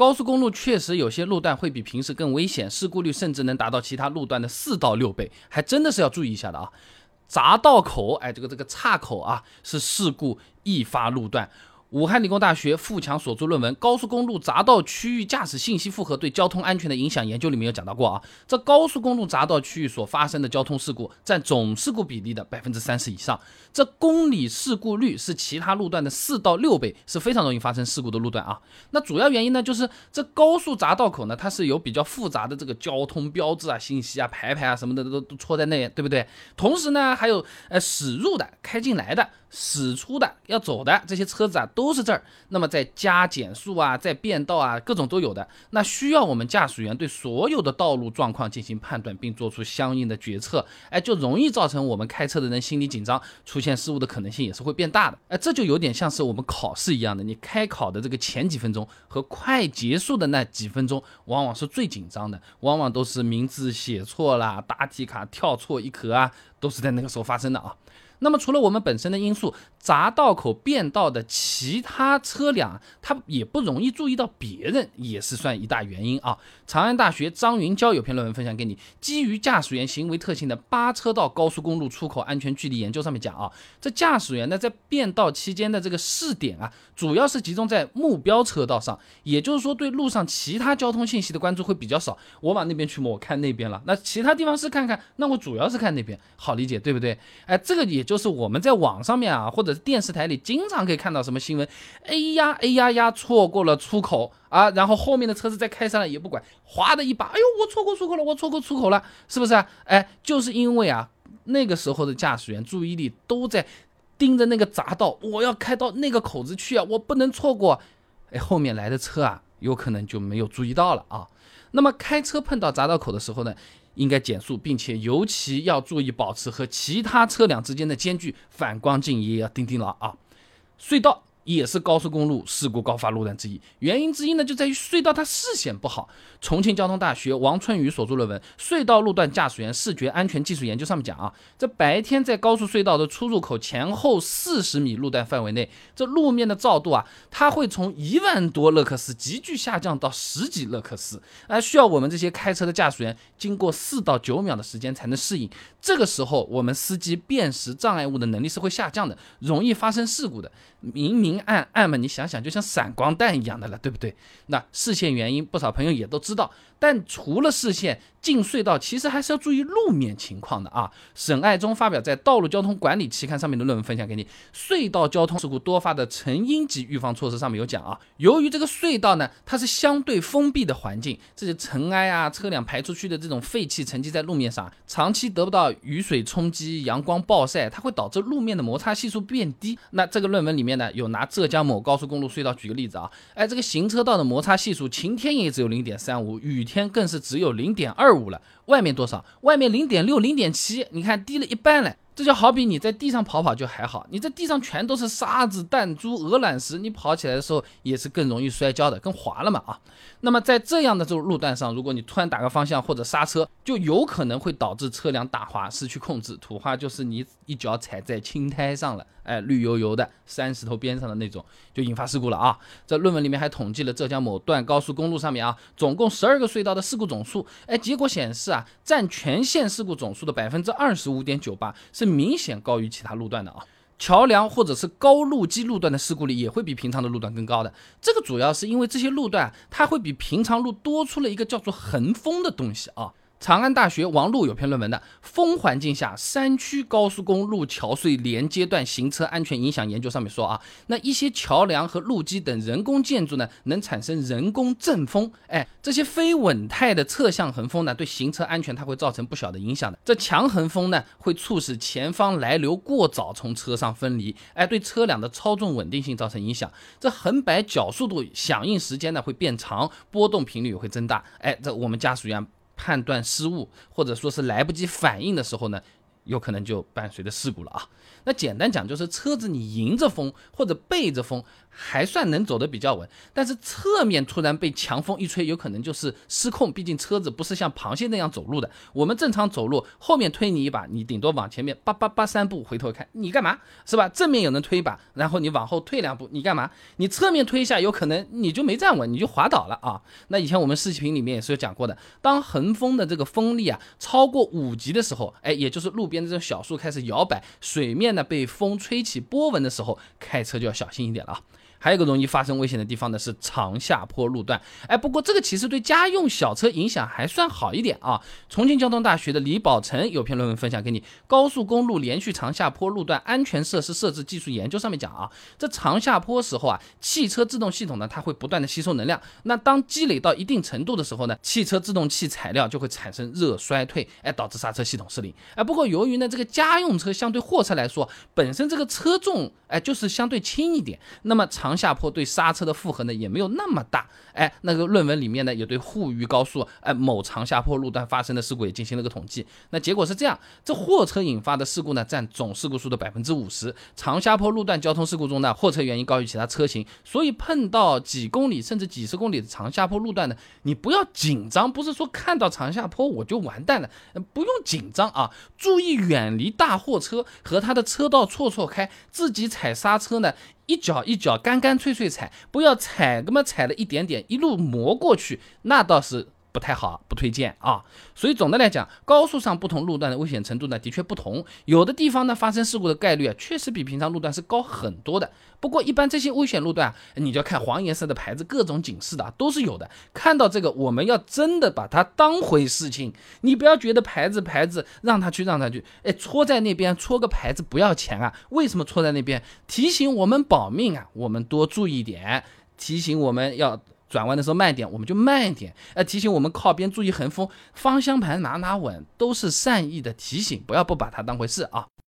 高速公路确实有些路段会比平时更危险，事故率甚至能达到其他路段的四到六倍，还真的是要注意一下的啊。匝道口，哎，这个这个岔口啊，是事故易发路段。武汉理工大学付强所著论文《高速公路匝道区域驾驶信息负荷对交通安全的影响研究》里面有讲到过啊，这高速公路匝道区域所发生的交通事故占总事故比例的百分之三十以上，这公里事故率是其他路段的四到六倍，是非常容易发生事故的路段啊。那主要原因呢，就是这高速匝道口呢，它是有比较复杂的这个交通标志啊、信息啊、牌牌啊什么的都都戳在那，对不对？同时呢，还有呃驶入的、开进来的。驶出的要走的这些车子啊，都都是这儿。那么在加减速啊，在变道啊，各种都有的。那需要我们驾驶员对所有的道路状况进行判断，并做出相应的决策。哎，就容易造成我们开车的人心理紧张，出现失误的可能性也是会变大的。哎，这就有点像是我们考试一样的，你开考的这个前几分钟和快结束的那几分钟，往往是最紧张的，往往都是名字写错了，答题卡跳错一格啊，都是在那个时候发生的啊。那么除了我们本身的因素，匝道口变道的其他车辆，它也不容易注意到别人，也是算一大原因啊。长安大学张云娇有篇论文分享给你，基于驾驶员行为特性的八车道高速公路出口安全距离研究上面讲啊，这驾驶员呢在变道期间的这个试点啊，主要是集中在目标车道上，也就是说对路上其他交通信息的关注会比较少。我往那边去摸，我看那边了，那其他地方是看看，那我主要是看那边，好理解对不对？哎，这个也。就是我们在网上面啊，或者是电视台里经常可以看到什么新闻，哎呀哎呀呀，错过了出口啊，然后后面的车子再开上来也不管，哗的一把，哎呦，我错过出口了，我错过出口了，是不是啊？哎，就是因为啊，那个时候的驾驶员注意力都在盯着那个匝道，我要开到那个口子去啊，我不能错过，哎，后面来的车啊，有可能就没有注意到了啊。那么开车碰到匝道口的时候呢？应该减速，并且尤其要注意保持和其他车辆之间的间距，反光镜也要盯盯牢啊。隧道。也是高速公路事故高发路段之一，原因之一呢，就在于隧道它视线不好。重庆交通大学王春雨所著论文《隧道路段驾驶员视觉安全技术研究》上面讲啊，这白天在高速隧道的出入口前后四十米路段范围内，这路面的照度啊，它会从一万多勒克斯急剧下降到十几勒克斯，而需要我们这些开车的驾驶员经过四到九秒的时间才能适应。这个时候，我们司机辨识障碍物的能力是会下降的，容易发生事故的。明明明暗暗嘛，你想想，就像闪光弹一样的了，对不对？那视线原因，不少朋友也都知道。但除了视线进隧道，其实还是要注意路面情况的啊。沈爱忠发表在《道路交通管理》期刊上面的论文分享给你，隧道交通事故多发的成因及预防措施上面有讲啊。由于这个隧道呢，它是相对封闭的环境，这些尘埃啊、车辆排出去的这种废气沉积在路面上，长期得不到雨水冲击、阳光暴晒，它会导致路面的摩擦系数变低。那这个论文里面呢，有拿浙江某高速公路隧道举个例子啊，哎，这个行车道的摩擦系数，晴天也只有零点三五，雨。天更是只有零点二五了，外面多少？外面零点六、零点七，你看低了一半了。这就好比你在地上跑跑就还好，你这地上全都是沙子、弹珠、鹅卵石，你跑起来的时候也是更容易摔跤的，更滑了嘛啊。那么在这样的这种路段上，如果你突然打个方向或者刹车，就有可能会导致车辆打滑，失去控制。土话就是你一脚踩在青苔上了，哎，绿油油的山石头边上的那种，就引发事故了啊。这论文里面还统计了浙江某段高速公路上面啊，总共十二个隧道的事故总数，哎，结果显示啊，占全线事故总数的百分之二十五点九八是。明显高于其他路段的啊，桥梁或者是高路基路段的事故率也会比平常的路段更高的。这个主要是因为这些路段它会比平常路多出了一个叫做横风的东西啊。长安大学王璐有篇论文的《风环境下山区高速公路桥隧连接段行车安全影响研究》上面说啊，那一些桥梁和路基等人工建筑呢，能产生人工阵风，哎，这些非稳态的侧向横风呢，对行车安全它会造成不小的影响的。这强横风呢，会促使前方来流过早从车上分离，哎，对车辆的操纵稳定性造成影响。这横摆角速度、响应时间呢会变长，波动频率也会增大，哎，这我们驾驶员。判断失误，或者说是来不及反应的时候呢，有可能就伴随着事故了啊。那简单讲就是车子你迎着风或者背着风还算能走得比较稳，但是侧面突然被强风一吹，有可能就是失控。毕竟车子不是像螃蟹那样走路的，我们正常走路，后面推你一把，你顶多往前面叭叭叭三步，回头看你干嘛是吧？正面有人推一把，然后你往后退两步，你干嘛？你侧面推一下，有可能你就没站稳，你就滑倒了啊。那以前我们视频里面也是有讲过的，当横风的这个风力啊超过五级的时候，哎，也就是路边的这种小树开始摇摆，水面呢被风吹起波纹的时候，开车就要小心一点了啊。还有一个容易发生危险的地方呢，是长下坡路段。哎，不过这个其实对家用小车影响还算好一点啊。重庆交通大学的李宝成有篇论文分享给你，《高速公路连续长下坡路段安全设施设置技术研究》上面讲啊，这长下坡时候啊，汽车制动系统呢，它会不断的吸收能量。那当积累到一定程度的时候呢，汽车制动器材料就会产生热衰退，哎，导致刹车系统失灵。哎，不过由于呢，这个家用车相对货车来说，本身这个车重哎就是相对轻一点，那么长长下坡对刹车的负荷呢也没有那么大，哎，那个论文里面呢也对沪渝高速哎某长下坡路段发生的事故也进行了个统计，那结果是这样，这货车引发的事故呢占总事故数的百分之五十，长下坡路段交通事故中呢货车原因高于其他车型，所以碰到几公里甚至几十公里的长下坡路段呢，你不要紧张，不是说看到长下坡我就完蛋了，不用紧张啊，注意远离大货车和他的车道错错开，自己踩刹车呢。一脚一脚干干脆脆踩，不要踩，那么踩了一点点，一路磨过去，那倒是。不太好，不推荐啊。所以总的来讲，高速上不同路段的危险程度呢，的确不同。有的地方呢，发生事故的概率啊，确实比平常路段是高很多的。不过一般这些危险路段啊，你就要看黄颜色的牌子，各种警示的都是有的。看到这个，我们要真的把它当回事情，你不要觉得牌子牌子让他去让他去，哎，戳在那边戳个牌子不要钱啊？为什么戳在那边？提醒我们保命啊，我们多注意点，提醒我们要。转弯的时候慢点，我们就慢一点。呃，提醒我们靠边注意横风，方向盘拿拿稳，都是善意的提醒，不要不把它当回事啊。